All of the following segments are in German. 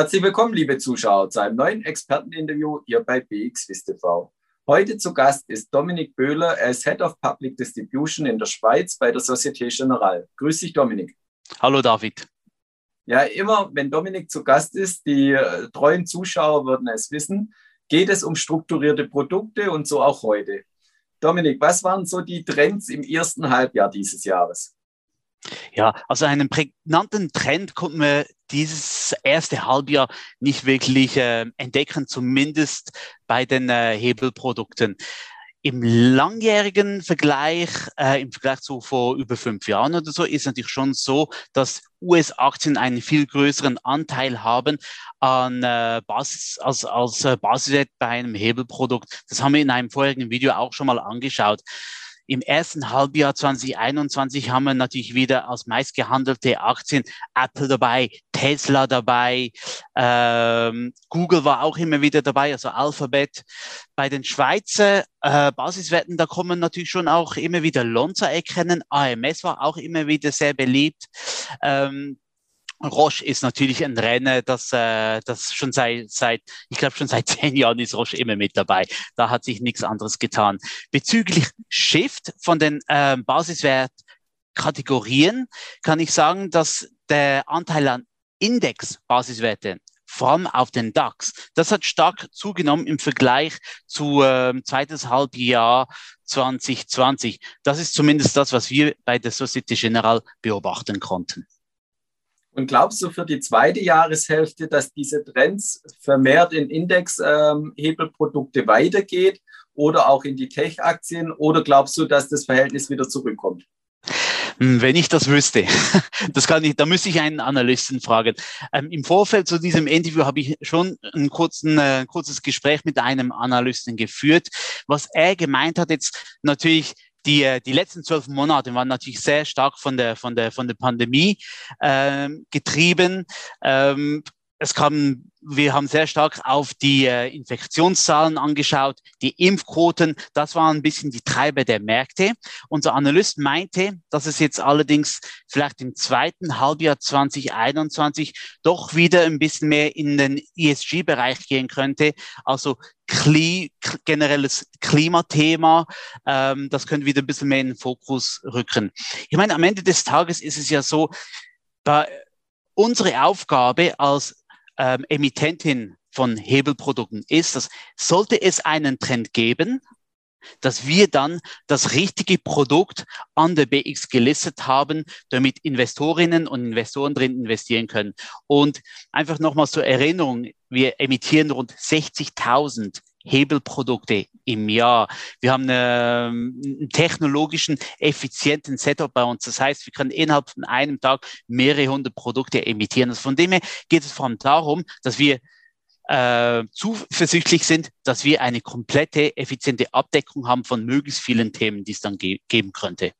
Herzlich willkommen, liebe Zuschauer, zu einem neuen Experteninterview hier bei BXWIST TV. Heute zu Gast ist Dominik Böhler, er ist Head of Public Distribution in der Schweiz bei der Societe Generale. Grüß dich, Dominik. Hallo, David. Ja, immer wenn Dominik zu Gast ist, die äh, treuen Zuschauer würden es wissen, geht es um strukturierte Produkte und so auch heute. Dominik, was waren so die Trends im ersten Halbjahr dieses Jahres? Ja, also einen prägnanten Trend konnten wir dieses erste Halbjahr nicht wirklich äh, entdecken, zumindest bei den äh, Hebelprodukten. Im langjährigen Vergleich, äh, im Vergleich zu vor über fünf Jahren oder so, ist natürlich schon so, dass US-Aktien einen viel größeren Anteil haben an äh, Basis, als, als äh, Basiswert bei einem Hebelprodukt. Das haben wir in einem vorherigen Video auch schon mal angeschaut. Im ersten Halbjahr 2021 haben wir natürlich wieder als meistgehandelte Aktien Apple dabei, Tesla dabei, ähm, Google war auch immer wieder dabei, also Alphabet. Bei den Schweizer äh, Basiswerten, da kommen natürlich schon auch immer wieder Lonza erkennen. AMS war auch immer wieder sehr beliebt. Ähm, Roche ist natürlich ein Rennen, das, äh, das schon seit, seit ich glaube schon seit zehn Jahren ist Roche immer mit dabei. Da hat sich nichts anderes getan. Bezüglich Shift von den äh, Basiswertkategorien kann ich sagen, dass der Anteil an Index-Basiswerte vor allem auf den DAX. Das hat stark zugenommen im Vergleich zu äh, zweites Halbjahr 2020. Das ist zumindest das, was wir bei der Societe Generale beobachten konnten. Und glaubst du für die zweite Jahreshälfte, dass diese Trends vermehrt in Indexhebelprodukte ähm, weitergeht oder auch in die Tech-Aktien? Oder glaubst du, dass das Verhältnis wieder zurückkommt? Hm, wenn ich das wüsste, das kann ich, da müsste ich einen Analysten fragen. Ähm, Im Vorfeld zu diesem Interview habe ich schon ein, kurzen, äh, kurzes Gespräch mit einem Analysten geführt. Was er gemeint hat, jetzt natürlich die, äh, die letzten zwölf Monate waren natürlich sehr stark von der, von der, von der Pandemie ähm, getrieben. Ähm, es kam, wir haben sehr stark auf die äh, Infektionszahlen angeschaut, die Impfquoten, das waren ein bisschen die Treiber der Märkte. Unser Analyst meinte, dass es jetzt allerdings vielleicht im zweiten Halbjahr 2021 doch wieder ein bisschen mehr in den ESG-Bereich gehen könnte, also Kli generelles Klimathema, ähm, das könnte wieder ein bisschen mehr in den Fokus rücken. Ich meine, am Ende des Tages ist es ja so, bei unsere Aufgabe als ähm, Emittentin von Hebelprodukten ist, dass sollte es einen Trend geben, dass wir dann das richtige Produkt an der BX gelistet haben, damit Investorinnen und Investoren drin investieren können. Und einfach nochmal zur Erinnerung, wir emittieren rund 60.000 Hebelprodukte im Jahr. Wir haben einen, einen technologischen, effizienten Setup bei uns. Das heißt, wir können innerhalb von einem Tag mehrere hundert Produkte emittieren. Also von dem her geht es vor allem darum, dass wir äh, zuversichtlich sind, dass wir eine komplette, effiziente Abdeckung haben von möglichst vielen Themen, die es dann ge geben könnte.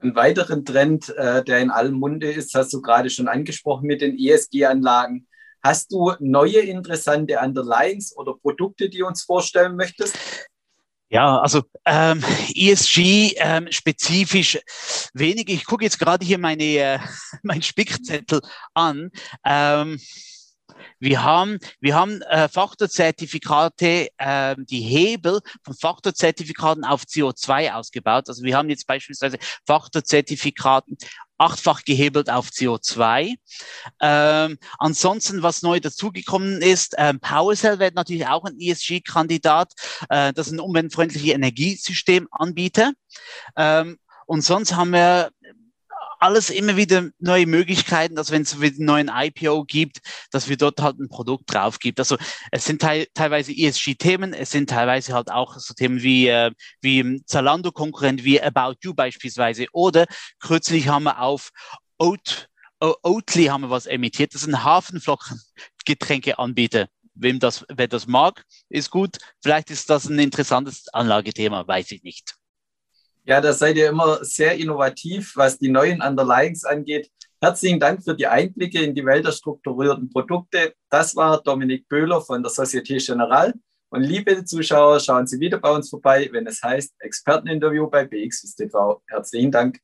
Ein weiteren Trend, äh, der in allem Munde ist, hast du gerade schon angesprochen mit den ESG-Anlagen. Hast du neue interessante Underlines oder Produkte, die du uns vorstellen möchtest? Ja, also ähm, ESG ähm, spezifisch wenig. Ich gucke jetzt gerade hier meine äh, mein Spickzettel an. Ähm, wir haben, wir haben äh, Faktorzertifikate, äh, die Hebel von Faktorzertifikaten auf CO2 ausgebaut. Also wir haben jetzt beispielsweise Faktorzertifikaten achtfach gehebelt auf CO2. Ähm, ansonsten, was neu dazugekommen ist, ähm, PowerCell wird natürlich auch ein ESG-Kandidat. Äh, das ist ein umweltfreundliches Energiesystemanbieter. Ähm, und sonst haben wir alles immer wieder neue Möglichkeiten, dass wenn es einen neuen IPO gibt, dass wir dort halt ein Produkt drauf gibt. Also es sind te teilweise ESG-Themen, es sind teilweise halt auch so Themen wie, äh, wie Zalando-Konkurrent, wie About You beispielsweise. Oder kürzlich haben wir auf Oat, Oatly haben wir was emittiert. Das ist ein Hafenflockengetränkeanbieter. Wem das, wer das mag, ist gut. Vielleicht ist das ein interessantes Anlagethema, weiß ich nicht. Ja, da seid ihr immer sehr innovativ, was die neuen Underlyings angeht. Herzlichen Dank für die Einblicke in die Welt der strukturierten Produkte. Das war Dominik Böhler von der Societe Generale. Und liebe Zuschauer, schauen Sie wieder bei uns vorbei, wenn es heißt Experteninterview bei BXWIST TV. Herzlichen Dank.